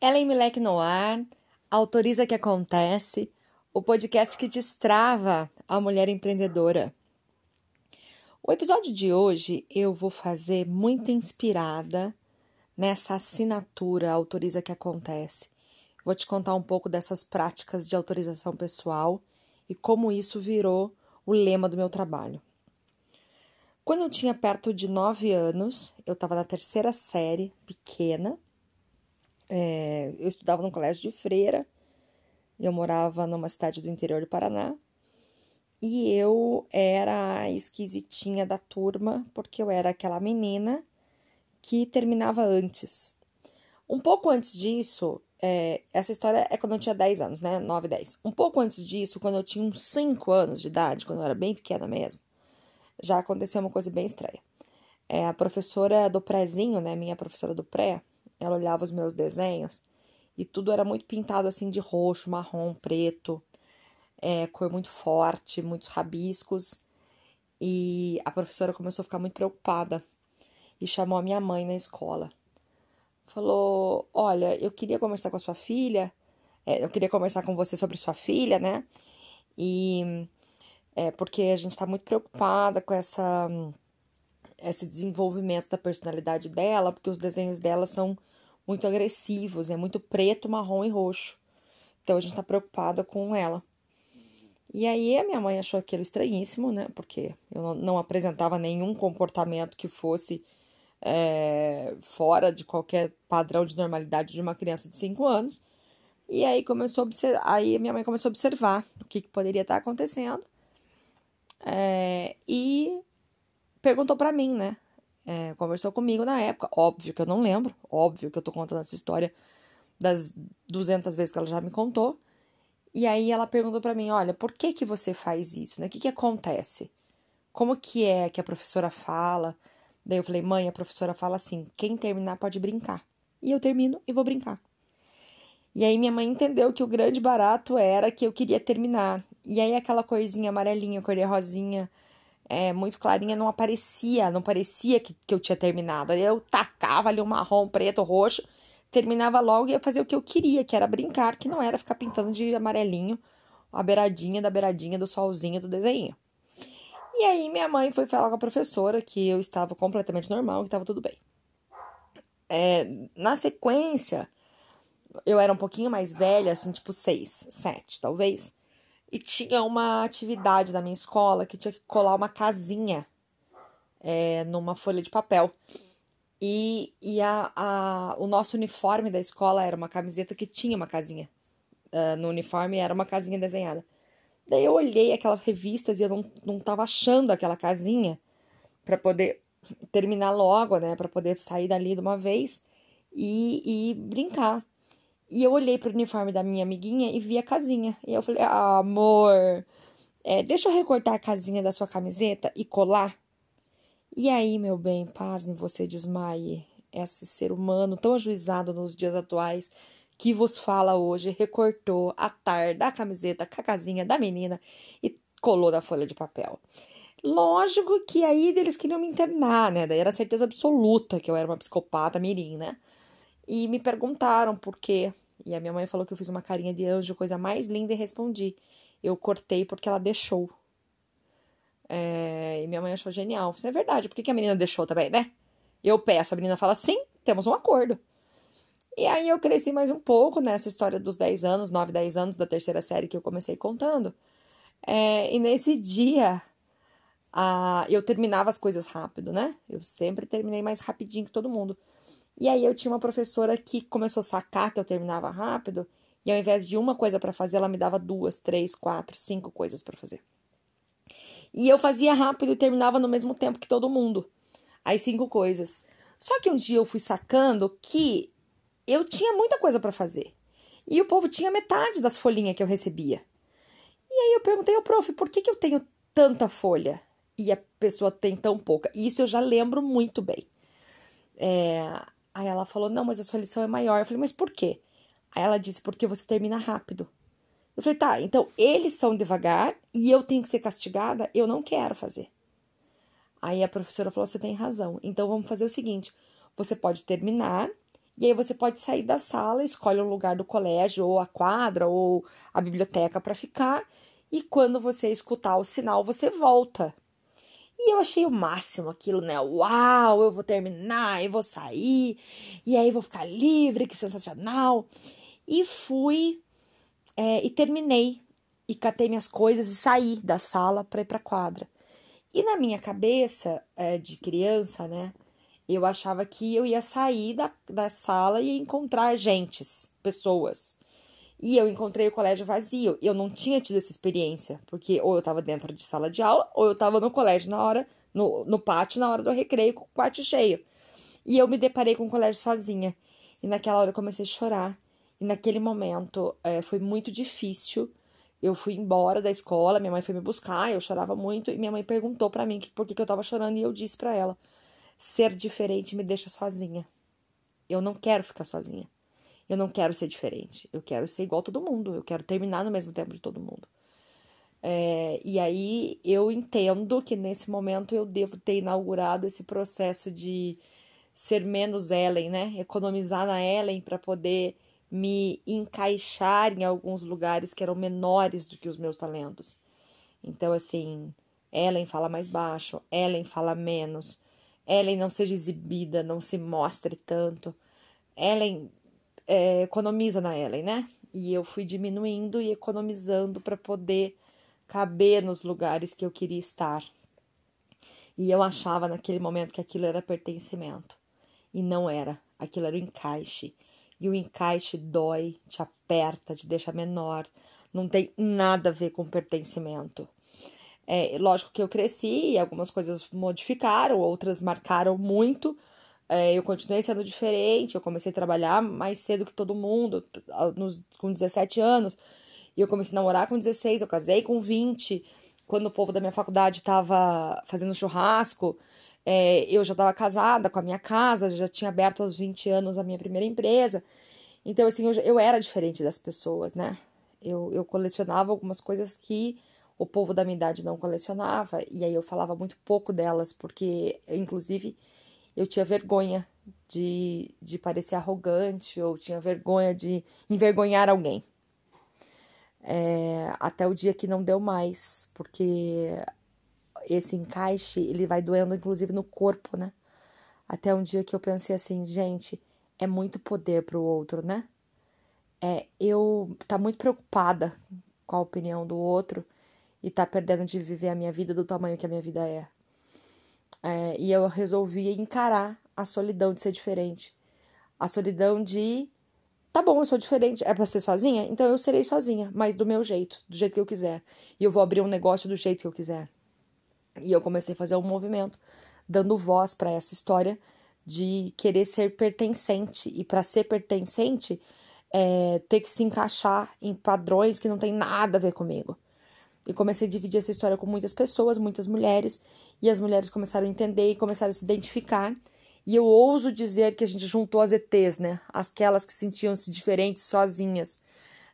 Ellen Milek no ar, autoriza que acontece, o podcast que destrava a mulher empreendedora. O episódio de hoje eu vou fazer muito inspirada nessa assinatura autoriza que acontece. Vou te contar um pouco dessas práticas de autorização pessoal e como isso virou o lema do meu trabalho. Quando eu tinha perto de nove anos, eu estava na terceira série, pequena, é, eu estudava no colégio de freira, eu morava numa cidade do interior do Paraná, e eu era a esquisitinha da turma, porque eu era aquela menina que terminava antes. Um pouco antes disso, é, essa história é quando eu tinha 10 anos, né? 9, 10. Um pouco antes disso, quando eu tinha uns 5 anos de idade, quando eu era bem pequena mesmo, já aconteceu uma coisa bem estranha. É, a professora do prézinho, né? Minha professora do pré, ela olhava os meus desenhos e tudo era muito pintado assim de roxo, marrom, preto, é, cor muito forte, muitos rabiscos. E a professora começou a ficar muito preocupada e chamou a minha mãe na escola. Falou: Olha, eu queria conversar com a sua filha, é, eu queria conversar com você sobre sua filha, né? E é porque a gente está muito preocupada com essa esse desenvolvimento da personalidade dela, porque os desenhos dela são muito agressivos, é muito preto, marrom e roxo. Então a gente tá preocupada com ela. E aí a minha mãe achou aquilo estranhíssimo, né? Porque eu não, não apresentava nenhum comportamento que fosse é, fora de qualquer padrão de normalidade de uma criança de 5 anos. E aí começou a observar, aí minha mãe começou a observar o que, que poderia estar acontecendo. É, e perguntou para mim, né? É, conversou comigo na época. Óbvio que eu não lembro, óbvio que eu tô contando essa história das 200 vezes que ela já me contou. E aí ela perguntou para mim, olha, por que que você faz isso, né? O que que acontece? Como que é que a professora fala? Daí eu falei, mãe, a professora fala assim, quem terminar pode brincar. E eu termino e vou brincar. E aí minha mãe entendeu que o grande barato era que eu queria terminar. E aí aquela corzinha amarelinha, cor de rosinha, é, muito clarinha, não aparecia, não parecia que, que eu tinha terminado. Eu tacava ali um marrom, preto, roxo, terminava logo e ia fazer o que eu queria, que era brincar, que não era ficar pintando de amarelinho a beiradinha da beiradinha do solzinho do desenho. E aí minha mãe foi falar com a professora que eu estava completamente normal, que estava tudo bem. É, na sequência, eu era um pouquinho mais velha, assim, tipo seis, sete, talvez e tinha uma atividade da minha escola que tinha que colar uma casinha é, numa folha de papel. E, e a, a, o nosso uniforme da escola era uma camiseta que tinha uma casinha. Uh, no uniforme era uma casinha desenhada. Daí eu olhei aquelas revistas e eu não, não tava achando aquela casinha para poder terminar logo, né? Para poder sair dali de uma vez e, e brincar. E eu olhei pro uniforme da minha amiguinha e vi a casinha. E eu falei, ah, amor, é, deixa eu recortar a casinha da sua camiseta e colar. E aí, meu bem, pasme você desmaie. Esse ser humano tão ajuizado nos dias atuais que vos fala hoje recortou a tar da camiseta com a casinha da menina e colou na folha de papel. Lógico que aí eles queriam me internar, né? Daí era certeza absoluta que eu era uma psicopata mirim, né? E me perguntaram por quê. E a minha mãe falou que eu fiz uma carinha de anjo, coisa mais linda, e respondi. Eu cortei porque ela deixou. É, e minha mãe achou genial. Isso é verdade. Por que, a menina deixou também, né? Eu peço, a menina fala sim, temos um acordo. E aí eu cresci mais um pouco nessa história dos 10 anos, 9, 10 anos da terceira série que eu comecei contando. É, e nesse dia, a, eu terminava as coisas rápido, né? Eu sempre terminei mais rapidinho que todo mundo. E aí eu tinha uma professora que começou a sacar que eu terminava rápido, e ao invés de uma coisa para fazer, ela me dava duas, três, quatro, cinco coisas para fazer. E eu fazia rápido e terminava no mesmo tempo que todo mundo. As cinco coisas. Só que um dia eu fui sacando que eu tinha muita coisa para fazer. E o povo tinha metade das folhinhas que eu recebia. E aí eu perguntei ao prof, por que, que eu tenho tanta folha e a pessoa tem tão pouca? E isso eu já lembro muito bem. É, Aí ela falou: Não, mas a sua lição é maior. Eu falei: Mas por quê? Aí ela disse: Porque você termina rápido. Eu falei: Tá, então eles são devagar e eu tenho que ser castigada? Eu não quero fazer. Aí a professora falou: Você tem razão. Então vamos fazer o seguinte: você pode terminar E aí você pode sair da sala, escolhe um lugar do colégio, ou a quadra, ou a biblioteca para ficar, e quando você escutar o sinal, você volta. E eu achei o máximo aquilo, né? Uau, eu vou terminar, eu vou sair, e aí vou ficar livre, que sensacional. E fui é, e terminei e catei minhas coisas e saí da sala para ir para quadra. E na minha cabeça é, de criança, né? Eu achava que eu ia sair da, da sala e encontrar gentes, pessoas. E eu encontrei o colégio vazio. Eu não tinha tido essa experiência, porque ou eu estava dentro de sala de aula, ou eu estava no colégio na hora, no, no pátio, na hora do recreio, com o pátio cheio. E eu me deparei com o colégio sozinha. E naquela hora eu comecei a chorar. E naquele momento é, foi muito difícil. Eu fui embora da escola, minha mãe foi me buscar, eu chorava muito. E minha mãe perguntou para mim por que, que eu estava chorando. E eu disse para ela: Ser diferente me deixa sozinha. Eu não quero ficar sozinha. Eu não quero ser diferente. Eu quero ser igual a todo mundo. Eu quero terminar no mesmo tempo de todo mundo. É, e aí eu entendo que nesse momento eu devo ter inaugurado esse processo de ser menos Ellen, né? Economizar na Ellen para poder me encaixar em alguns lugares que eram menores do que os meus talentos. Então, assim, Ellen fala mais baixo, Ellen fala menos, Ellen não seja exibida, não se mostre tanto. Ellen é, economiza na Ellen, né? E eu fui diminuindo e economizando para poder caber nos lugares que eu queria estar. E eu achava naquele momento que aquilo era pertencimento. E não era. Aquilo era o encaixe. E o encaixe dói, te aperta, te deixa menor. Não tem nada a ver com pertencimento. É, lógico que eu cresci e algumas coisas modificaram, outras marcaram muito. É, eu continuei sendo diferente, eu comecei a trabalhar mais cedo que todo mundo, com 17 anos. E eu comecei a namorar com 16, eu casei com 20. Quando o povo da minha faculdade estava fazendo churrasco, é, eu já estava casada com a minha casa, já tinha aberto aos 20 anos a minha primeira empresa. Então, assim, eu, eu era diferente das pessoas, né? Eu, eu colecionava algumas coisas que o povo da minha idade não colecionava, e aí eu falava muito pouco delas, porque, inclusive, eu tinha vergonha de, de parecer arrogante, ou tinha vergonha de envergonhar alguém. É, até o dia que não deu mais, porque esse encaixe, ele vai doendo, inclusive, no corpo, né? Até um dia que eu pensei assim, gente, é muito poder pro outro, né? É, eu tá muito preocupada com a opinião do outro e tá perdendo de viver a minha vida do tamanho que a minha vida é. É. E eu resolvi encarar a solidão de ser diferente. A solidão de. Tá bom, eu sou diferente. É pra ser sozinha? Então eu serei sozinha, mas do meu jeito, do jeito que eu quiser. E eu vou abrir um negócio do jeito que eu quiser. E eu comecei a fazer um movimento, dando voz para essa história de querer ser pertencente. E para ser pertencente, é, ter que se encaixar em padrões que não tem nada a ver comigo. E comecei a dividir essa história com muitas pessoas, muitas mulheres, e as mulheres começaram a entender e começaram a se identificar. E eu ouso dizer que a gente juntou as ETs, né? Aquelas que sentiam-se diferentes sozinhas.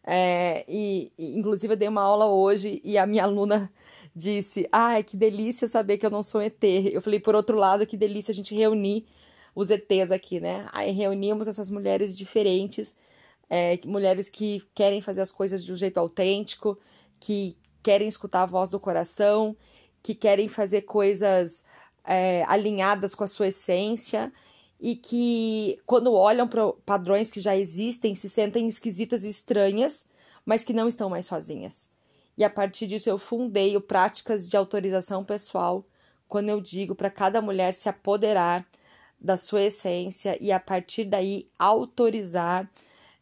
É, e, e, inclusive, eu dei uma aula hoje e a minha aluna disse: Ai, que delícia saber que eu não sou ET. Eu falei, por outro lado, que delícia a gente reunir os ETs aqui, né? Aí reunimos essas mulheres diferentes, é, mulheres que querem fazer as coisas de um jeito autêntico, que querem escutar a voz do coração, que querem fazer coisas é, alinhadas com a sua essência e que, quando olham para padrões que já existem, se sentem esquisitas e estranhas, mas que não estão mais sozinhas. E a partir disso eu fundei o Práticas de Autorização Pessoal, quando eu digo para cada mulher se apoderar da sua essência e a partir daí autorizar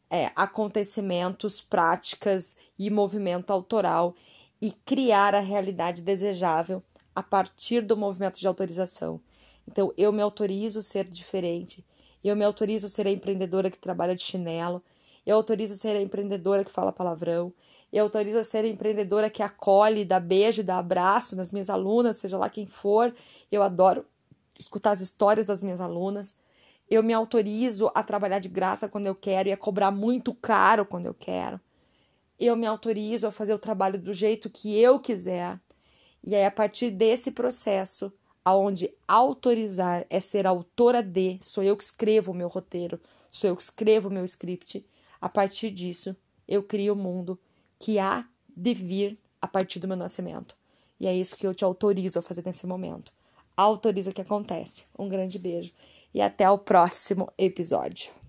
é, acontecimentos, práticas e movimento autoral e criar a realidade desejável a partir do movimento de autorização. Então, eu me autorizo ser diferente, eu me autorizo ser a empreendedora que trabalha de chinelo, eu autorizo ser a empreendedora que fala palavrão, eu autorizo a ser a empreendedora que acolhe, dá beijo, dá abraço nas minhas alunas, seja lá quem for. Eu adoro escutar as histórias das minhas alunas. Eu me autorizo a trabalhar de graça quando eu quero e a cobrar muito caro quando eu quero eu me autorizo a fazer o trabalho do jeito que eu quiser. E aí, a partir desse processo, aonde autorizar é ser autora de, sou eu que escrevo o meu roteiro, sou eu que escrevo o meu script. A partir disso, eu crio o mundo que há de vir a partir do meu nascimento. E é isso que eu te autorizo a fazer nesse momento. Autoriza que acontece. Um grande beijo e até o próximo episódio.